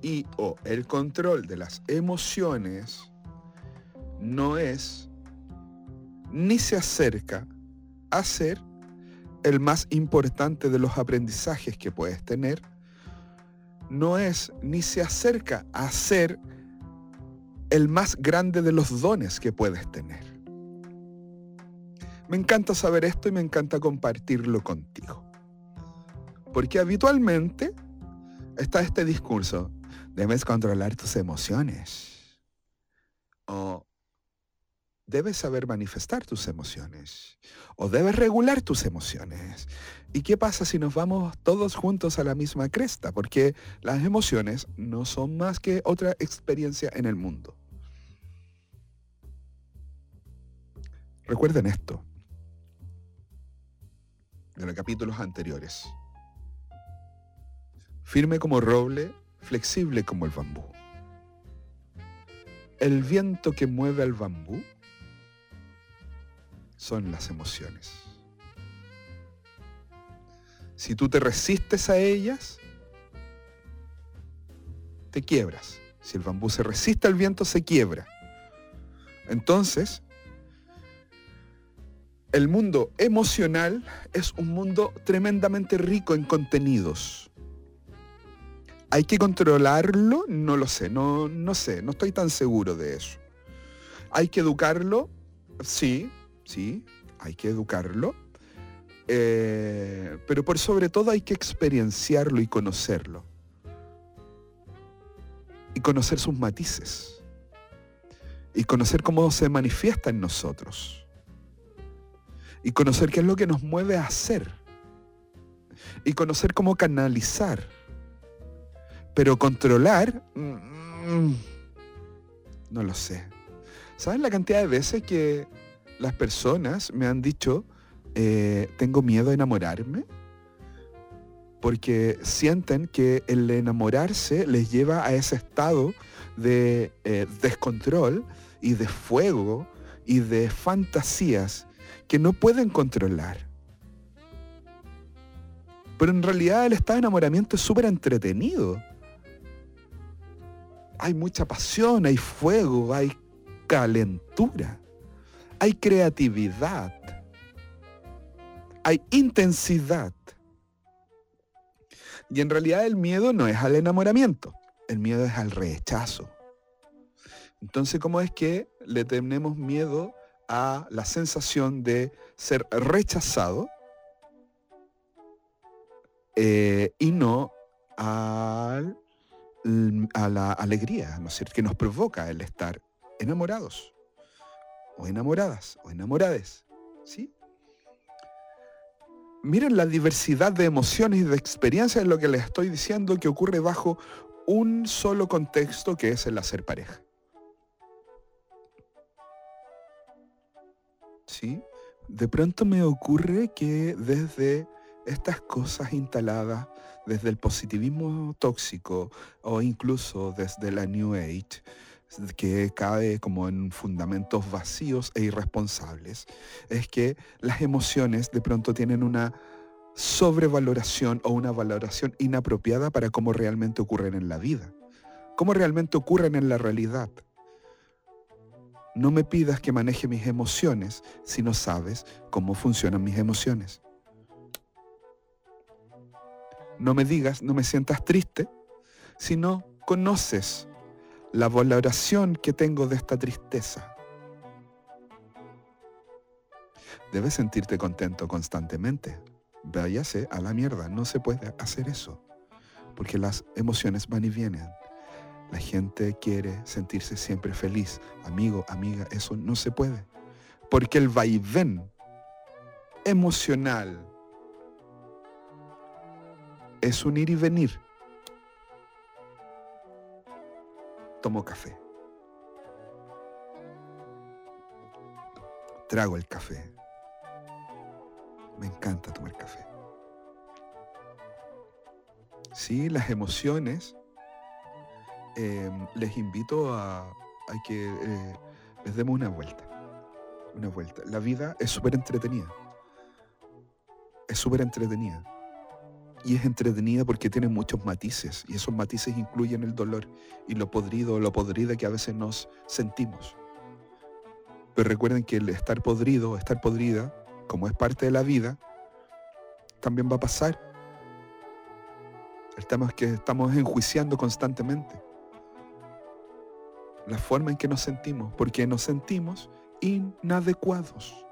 y o el control de las emociones no es ni se acerca a ser el más importante de los aprendizajes que puedes tener, no es ni se acerca a ser el más grande de los dones que puedes tener. Me encanta saber esto y me encanta compartirlo contigo. Porque habitualmente está este discurso, debes controlar tus emociones. O debes saber manifestar tus emociones. O debes regular tus emociones. ¿Y qué pasa si nos vamos todos juntos a la misma cresta? Porque las emociones no son más que otra experiencia en el mundo. Recuerden esto. De los capítulos anteriores. Firme como roble, flexible como el bambú. El viento que mueve al bambú son las emociones. Si tú te resistes a ellas, te quiebras. Si el bambú se resiste al viento, se quiebra. Entonces, el mundo emocional es un mundo tremendamente rico en contenidos. ¿Hay que controlarlo? No lo sé, no, no sé, no estoy tan seguro de eso. ¿Hay que educarlo? Sí, sí, hay que educarlo. Eh, pero por sobre todo hay que experienciarlo y conocerlo. Y conocer sus matices. Y conocer cómo se manifiesta en nosotros. Y conocer qué es lo que nos mueve a hacer. Y conocer cómo canalizar. Pero controlar, mm, no lo sé. ¿Saben la cantidad de veces que las personas me han dicho, eh, tengo miedo a enamorarme? Porque sienten que el enamorarse les lleva a ese estado de eh, descontrol y de fuego y de fantasías que no pueden controlar. Pero en realidad el estado de enamoramiento es súper entretenido. Hay mucha pasión, hay fuego, hay calentura hay creatividad, hay intensidad. Y en realidad el miedo no es al enamoramiento, el miedo es al rechazo. Entonces, ¿cómo es que le tenemos miedo a la sensación de ser rechazado eh, y no a la alegría, ¿no que nos provoca el estar enamorados o enamoradas o enamorades. ¿Sí? Miren la diversidad de emociones y de experiencias en lo que les estoy diciendo que ocurre bajo un solo contexto que es el hacer pareja. ¿Sí? De pronto me ocurre que desde estas cosas instaladas, desde el positivismo tóxico o incluso desde la New Age, que cae como en fundamentos vacíos e irresponsables, es que las emociones de pronto tienen una sobrevaloración o una valoración inapropiada para cómo realmente ocurren en la vida, cómo realmente ocurren en la realidad. No me pidas que maneje mis emociones si no sabes cómo funcionan mis emociones. No me digas, no me sientas triste si no conoces la valoración que tengo de esta tristeza. Debes sentirte contento constantemente. Váyase a la mierda, no se puede hacer eso, porque las emociones van y vienen. La gente quiere sentirse siempre feliz. Amigo, amiga, eso no se puede. Porque el vaivén emocional es un ir y venir. tomo café. Trago el café. Me encanta tomar café. Sí, las emociones, em, les invito a, que eh, les demos una vuelta. Una vuelta. La vida es súper entretenida. Es súper entretenida y es entretenida porque tiene muchos matices y esos matices incluyen el dolor y lo podrido, lo podrida que a veces nos sentimos. Pero recuerden que el estar podrido, estar podrida, como es parte de la vida, también va a pasar. El que estamos enjuiciando constantemente la forma en que nos sentimos, porque nos sentimos inadecuados.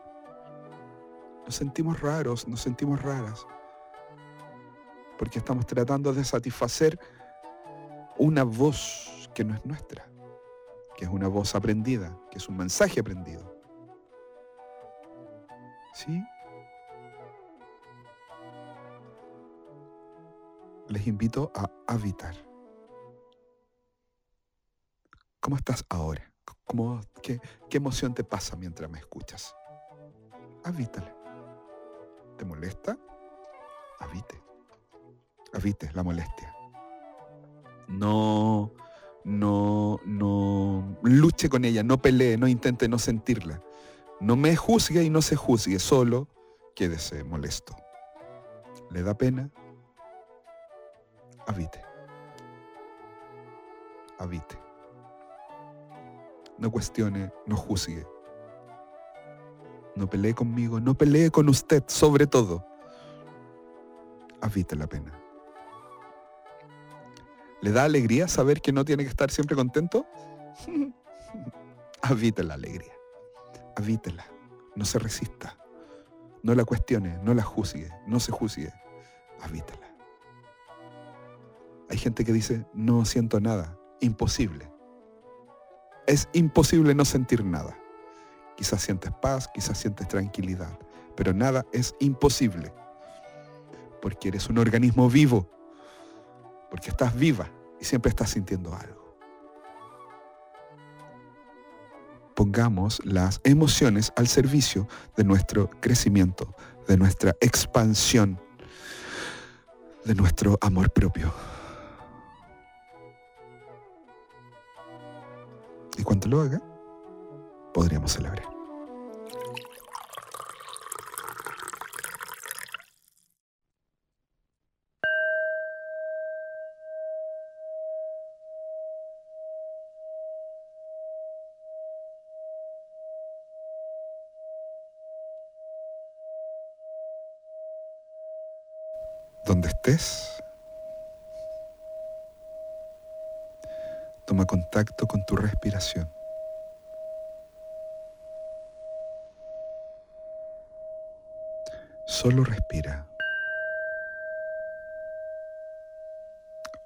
Nos sentimos raros, nos sentimos raras porque estamos tratando de satisfacer una voz que no es nuestra, que es una voz aprendida, que es un mensaje aprendido. ¿Sí? Les invito a habitar. ¿Cómo estás ahora? ¿Cómo, qué, qué, emoción te pasa mientras me escuchas? Habítala. ¿Te molesta? habite. Habite la molestia. No, no, no luche con ella, no pelee, no intente no sentirla. No me juzgue y no se juzgue, solo quédese molesto. ¿Le da pena? Habite. Habite. No cuestione, no juzgue. No pelee conmigo, no pelee con usted, sobre todo. Habite la pena. ¿Le da alegría saber que no tiene que estar siempre contento? Habite la alegría. Habítela. No se resista. No la cuestione, no la juzgue, no se juzgue. Habítela. Hay gente que dice, no siento nada. Imposible. Es imposible no sentir nada. Quizás sientes paz, quizás sientes tranquilidad, pero nada es imposible. Porque eres un organismo vivo, porque estás viva y siempre estás sintiendo algo. Pongamos las emociones al servicio de nuestro crecimiento, de nuestra expansión, de nuestro amor propio. Cuando lo haga, podríamos celebrar. Donde estés, toma contacto con tu respiración. Solo respira.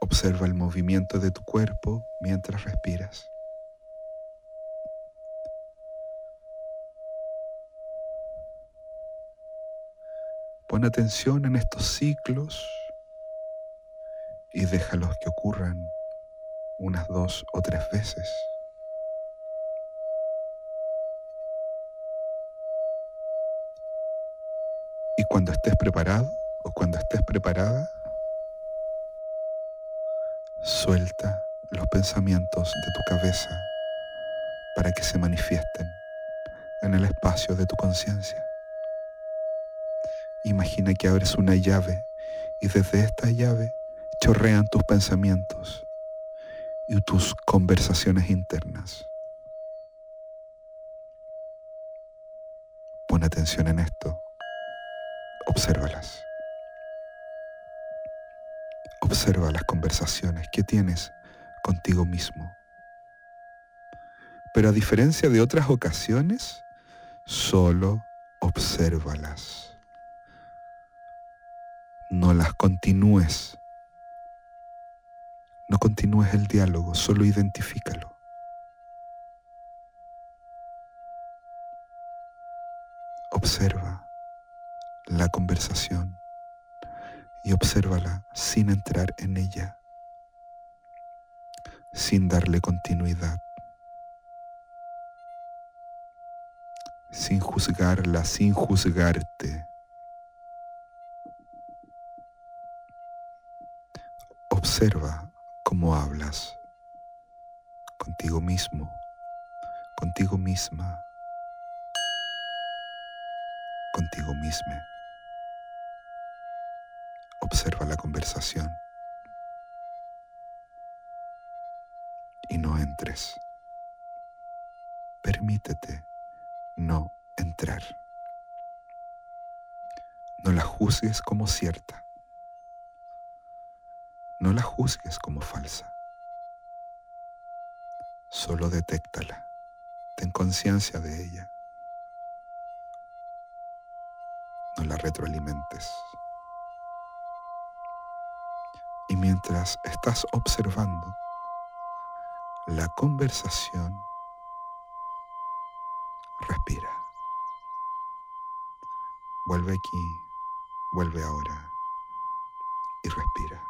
Observa el movimiento de tu cuerpo mientras respiras. Pon atención en estos ciclos y déjalos que ocurran unas dos o tres veces. Y cuando estés preparado o cuando estés preparada, suelta los pensamientos de tu cabeza para que se manifiesten en el espacio de tu conciencia. Imagina que abres una llave y desde esta llave chorrean tus pensamientos y tus conversaciones internas. Pon atención en esto obsérvalas. Observa las conversaciones que tienes contigo mismo. Pero a diferencia de otras ocasiones, solo obsérvalas. No las continúes. No continúes el diálogo, solo identifícalo. Observa la conversación y obsérvala sin entrar en ella, sin darle continuidad, sin juzgarla, sin juzgarte. Observa cómo hablas contigo mismo, contigo misma, contigo misma. Observa la conversación y no entres. Permítete no entrar. No la juzgues como cierta. La juzgues como falsa. Solo detéctala. Ten conciencia de ella. No la retroalimentes. Y mientras estás observando la conversación, respira. Vuelve aquí, vuelve ahora y respira.